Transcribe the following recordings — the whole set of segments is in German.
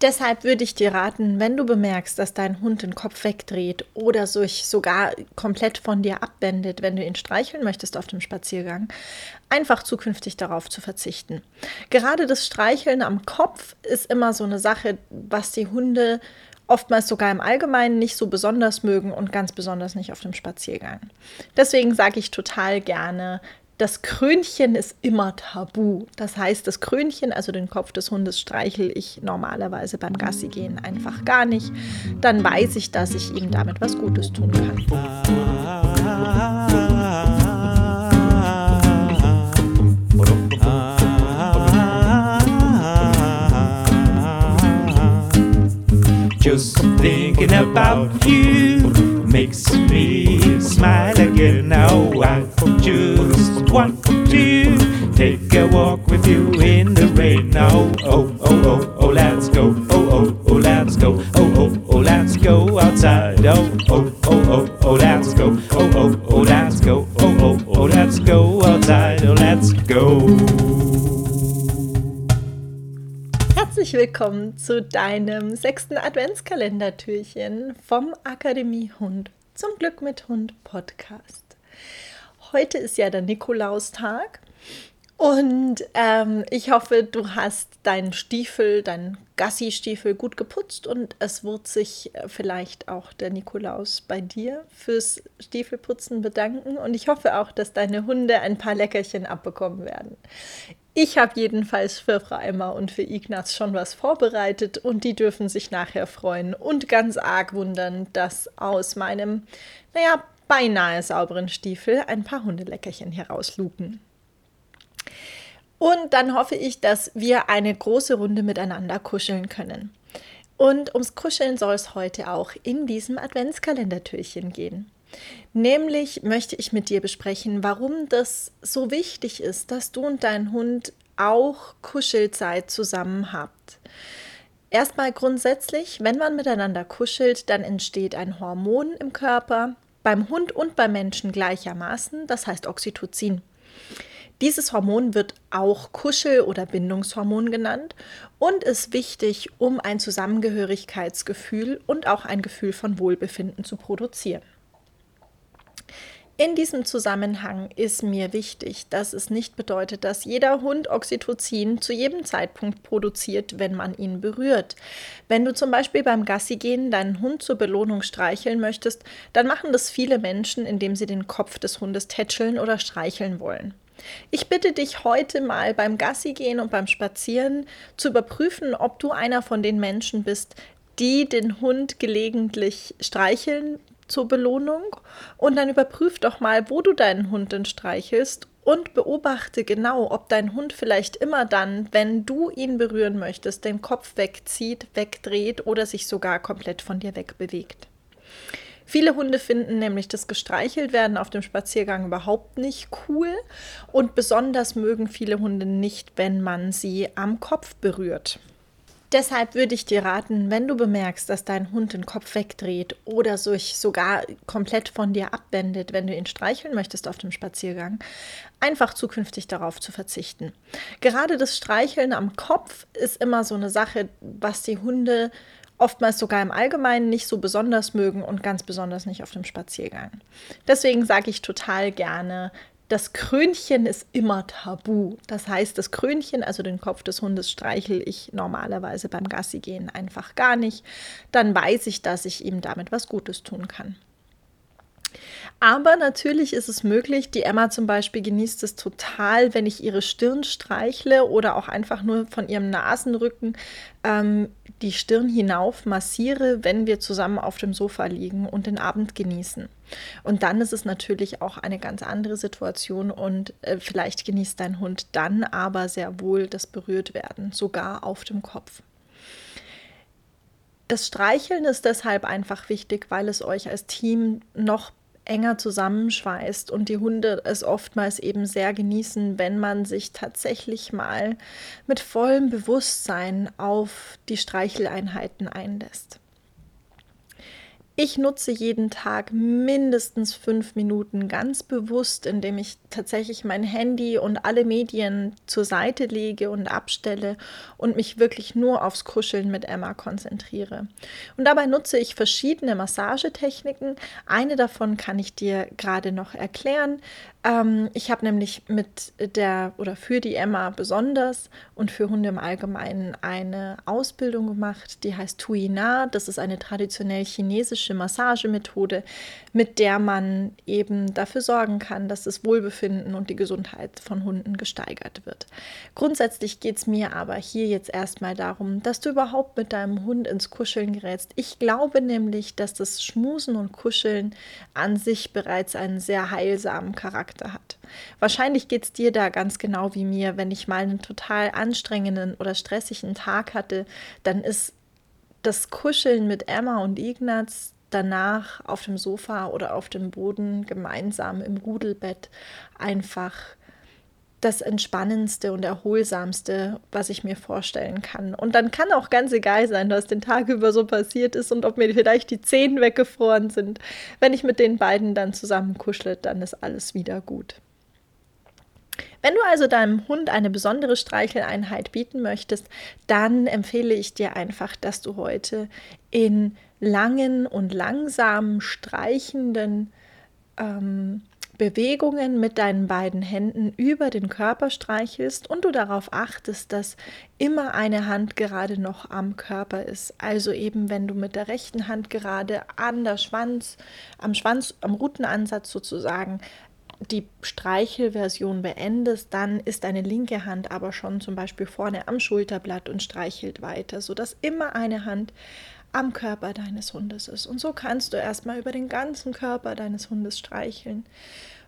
Deshalb würde ich dir raten, wenn du bemerkst, dass dein Hund den Kopf wegdreht oder sich sogar komplett von dir abwendet, wenn du ihn streicheln möchtest auf dem Spaziergang, einfach zukünftig darauf zu verzichten. Gerade das Streicheln am Kopf ist immer so eine Sache, was die Hunde oftmals sogar im Allgemeinen nicht so besonders mögen und ganz besonders nicht auf dem Spaziergang. Deswegen sage ich total gerne, das Krönchen ist immer tabu. Das heißt, das Krönchen, also den Kopf des Hundes, streichel ich normalerweise beim Gassi gehen einfach gar nicht. Dann weiß ich, dass ich ihm damit was Gutes tun kann. Just thinking about you makes me smile again. Now I just want to take a walk with you in the rain. Now, oh, oh, oh, oh, let's go. Oh, oh, oh, let's go. Oh, oh, oh, let's go outside. Oh, oh, oh, oh, oh, let's go. Oh, oh, oh, let's go. Oh, oh, oh, let's go outside. Oh, let's go. Herzlich willkommen zu deinem sechsten Adventskalendertürchen vom Akademie Hund zum Glück mit Hund Podcast. Heute ist ja der Nikolaustag und ähm, ich hoffe, du hast deinen Stiefel, deinen Gassi-Stiefel gut geputzt und es wird sich äh, vielleicht auch der Nikolaus bei dir fürs Stiefelputzen bedanken und ich hoffe auch, dass deine Hunde ein paar Leckerchen abbekommen werden. Ich habe jedenfalls für Frau Emma und für Ignaz schon was vorbereitet und die dürfen sich nachher freuen und ganz arg wundern, dass aus meinem, naja, beinahe sauberen Stiefel ein paar Hundeleckerchen herauslugen. Und dann hoffe ich, dass wir eine große Runde miteinander kuscheln können. Und ums Kuscheln soll es heute auch in diesem Adventskalendertürchen gehen. Nämlich möchte ich mit dir besprechen, warum das so wichtig ist, dass du und dein Hund auch Kuschelzeit zusammen habt. Erstmal grundsätzlich, wenn man miteinander kuschelt, dann entsteht ein Hormon im Körper, beim Hund und beim Menschen gleichermaßen, das heißt Oxytocin. Dieses Hormon wird auch Kuschel- oder Bindungshormon genannt und ist wichtig, um ein Zusammengehörigkeitsgefühl und auch ein Gefühl von Wohlbefinden zu produzieren. In diesem Zusammenhang ist mir wichtig, dass es nicht bedeutet, dass jeder Hund Oxytocin zu jedem Zeitpunkt produziert, wenn man ihn berührt. Wenn du zum Beispiel beim Gassi gehen deinen Hund zur Belohnung streicheln möchtest, dann machen das viele Menschen, indem sie den Kopf des Hundes tätscheln oder streicheln wollen. Ich bitte dich heute mal beim Gassi gehen und beim Spazieren zu überprüfen, ob du einer von den Menschen bist, die den Hund gelegentlich streicheln zur Belohnung und dann überprüf doch mal, wo du deinen Hund denn streichelst und beobachte genau, ob dein Hund vielleicht immer dann, wenn du ihn berühren möchtest, den Kopf wegzieht, wegdreht oder sich sogar komplett von dir wegbewegt. Viele Hunde finden nämlich das gestreichelt werden auf dem Spaziergang überhaupt nicht cool und besonders mögen viele Hunde nicht, wenn man sie am Kopf berührt. Deshalb würde ich dir raten, wenn du bemerkst, dass dein Hund den Kopf wegdreht oder sich sogar komplett von dir abwendet, wenn du ihn streicheln möchtest auf dem Spaziergang, einfach zukünftig darauf zu verzichten. Gerade das Streicheln am Kopf ist immer so eine Sache, was die Hunde oftmals sogar im Allgemeinen nicht so besonders mögen und ganz besonders nicht auf dem Spaziergang. Deswegen sage ich total gerne, das Krönchen ist immer tabu. Das heißt, das Krönchen, also den Kopf des Hundes, streichel ich normalerweise beim Gassi gehen einfach gar nicht. Dann weiß ich, dass ich ihm damit was Gutes tun kann. Aber natürlich ist es möglich, die Emma zum Beispiel genießt es total, wenn ich ihre Stirn streichle oder auch einfach nur von ihrem Nasenrücken ähm, die Stirn hinauf massiere, wenn wir zusammen auf dem Sofa liegen und den Abend genießen. Und dann ist es natürlich auch eine ganz andere Situation und äh, vielleicht genießt dein Hund dann aber sehr wohl das Berührtwerden, sogar auf dem Kopf. Das Streicheln ist deshalb einfach wichtig, weil es euch als Team noch enger zusammenschweißt und die Hunde es oftmals eben sehr genießen, wenn man sich tatsächlich mal mit vollem Bewusstsein auf die Streicheleinheiten einlässt. Ich nutze jeden Tag mindestens fünf Minuten ganz bewusst, indem ich tatsächlich mein Handy und alle Medien zur Seite lege und abstelle und mich wirklich nur aufs Kuscheln mit Emma konzentriere. Und dabei nutze ich verschiedene Massagetechniken. Eine davon kann ich dir gerade noch erklären. Ähm, ich habe nämlich mit der oder für die Emma besonders und für Hunde im Allgemeinen eine Ausbildung gemacht, die heißt Tuina. Das ist eine traditionell chinesische Massagemethode, mit der man eben dafür sorgen kann, dass das Wohlbefinden und die Gesundheit von Hunden gesteigert wird. Grundsätzlich geht es mir aber hier jetzt erstmal darum, dass du überhaupt mit deinem Hund ins Kuscheln gerätst. Ich glaube nämlich, dass das Schmusen und Kuscheln an sich bereits einen sehr heilsamen Charakter hat. Wahrscheinlich geht es dir da ganz genau wie mir, wenn ich mal einen total anstrengenden oder stressigen Tag hatte, dann ist das Kuscheln mit Emma und Ignaz danach auf dem Sofa oder auf dem Boden gemeinsam im Rudelbett einfach das entspannendste und erholsamste, was ich mir vorstellen kann. Und dann kann auch ganz egal sein, was den Tag über so passiert ist und ob mir vielleicht die Zehen weggefroren sind. Wenn ich mit den beiden dann zusammen kuschle, dann ist alles wieder gut. Wenn du also deinem Hund eine besondere Streicheleinheit bieten möchtest, dann empfehle ich dir einfach, dass du heute in langen und langsamen streichenden ähm, Bewegungen mit deinen beiden Händen über den Körper streichelst und du darauf achtest, dass immer eine Hand gerade noch am Körper ist. Also eben, wenn du mit der rechten Hand gerade an der Schwanz, am Schwanz, am Rutenansatz sozusagen die Streichelversion beendest, dann ist deine linke Hand aber schon zum Beispiel vorne am Schulterblatt und streichelt weiter, sodass immer eine Hand am Körper deines Hundes ist. Und so kannst du erstmal über den ganzen Körper deines Hundes streicheln.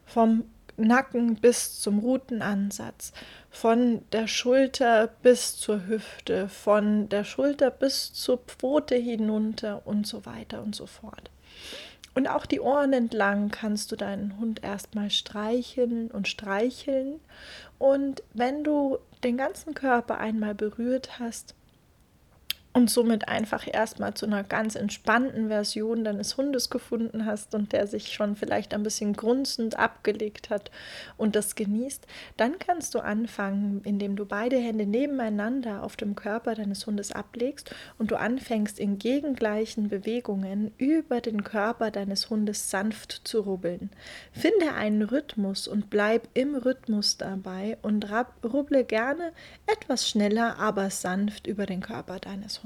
Vom Nacken bis zum Rutenansatz, von der Schulter bis zur Hüfte, von der Schulter bis zur Pfote hinunter und so weiter und so fort. Und auch die Ohren entlang kannst du deinen Hund erstmal streicheln und streicheln. Und wenn du den ganzen Körper einmal berührt hast, und somit einfach erstmal zu einer ganz entspannten Version deines Hundes gefunden hast und der sich schon vielleicht ein bisschen grunzend abgelegt hat und das genießt, dann kannst du anfangen, indem du beide Hände nebeneinander auf dem Körper deines Hundes ablegst und du anfängst in gegengleichen Bewegungen über den Körper deines Hundes sanft zu rubbeln. Finde einen Rhythmus und bleib im Rhythmus dabei und rubble gerne etwas schneller, aber sanft über den Körper deines Hundes.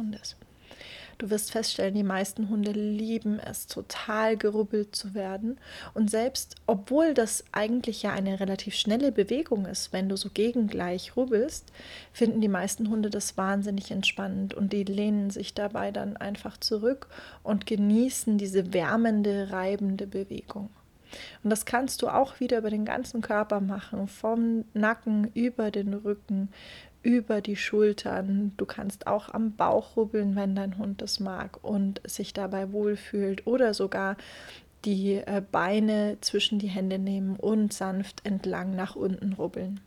Du wirst feststellen, die meisten Hunde lieben es, total gerubbelt zu werden. Und selbst obwohl das eigentlich ja eine relativ schnelle Bewegung ist, wenn du so gegengleich rubbelst, finden die meisten Hunde das wahnsinnig entspannend und die lehnen sich dabei dann einfach zurück und genießen diese wärmende, reibende Bewegung. Und das kannst du auch wieder über den ganzen Körper machen, vom Nacken über den Rücken, über die Schultern. Du kannst auch am Bauch rubbeln, wenn dein Hund das mag und sich dabei wohlfühlt oder sogar die äh, Beine zwischen die Hände nehmen und sanft entlang nach unten rubbeln.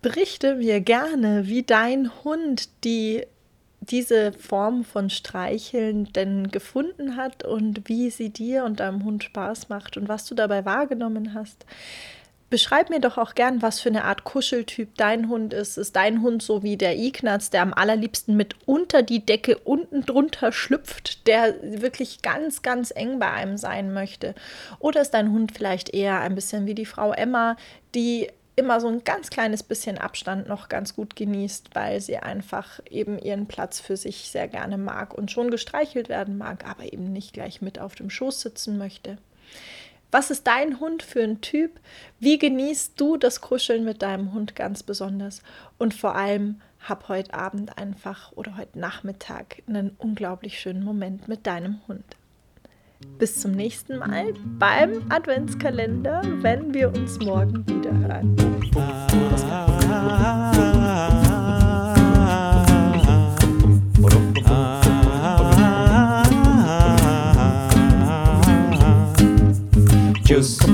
Berichte mir gerne, wie dein Hund die diese Form von Streicheln denn gefunden hat und wie sie dir und deinem Hund Spaß macht und was du dabei wahrgenommen hast. Beschreib mir doch auch gern, was für eine Art Kuscheltyp dein Hund ist. Ist dein Hund so wie der Ignaz, der am allerliebsten mit unter die Decke unten drunter schlüpft, der wirklich ganz, ganz eng bei einem sein möchte? Oder ist dein Hund vielleicht eher ein bisschen wie die Frau Emma, die immer so ein ganz kleines bisschen Abstand noch ganz gut genießt, weil sie einfach eben ihren Platz für sich sehr gerne mag und schon gestreichelt werden mag, aber eben nicht gleich mit auf dem Schoß sitzen möchte. Was ist dein Hund für ein Typ? Wie genießt du das Kuscheln mit deinem Hund ganz besonders? Und vor allem, hab heute Abend einfach oder heute Nachmittag einen unglaublich schönen Moment mit deinem Hund. Bis zum nächsten Mal beim Adventskalender, wenn wir uns morgen wieder hören.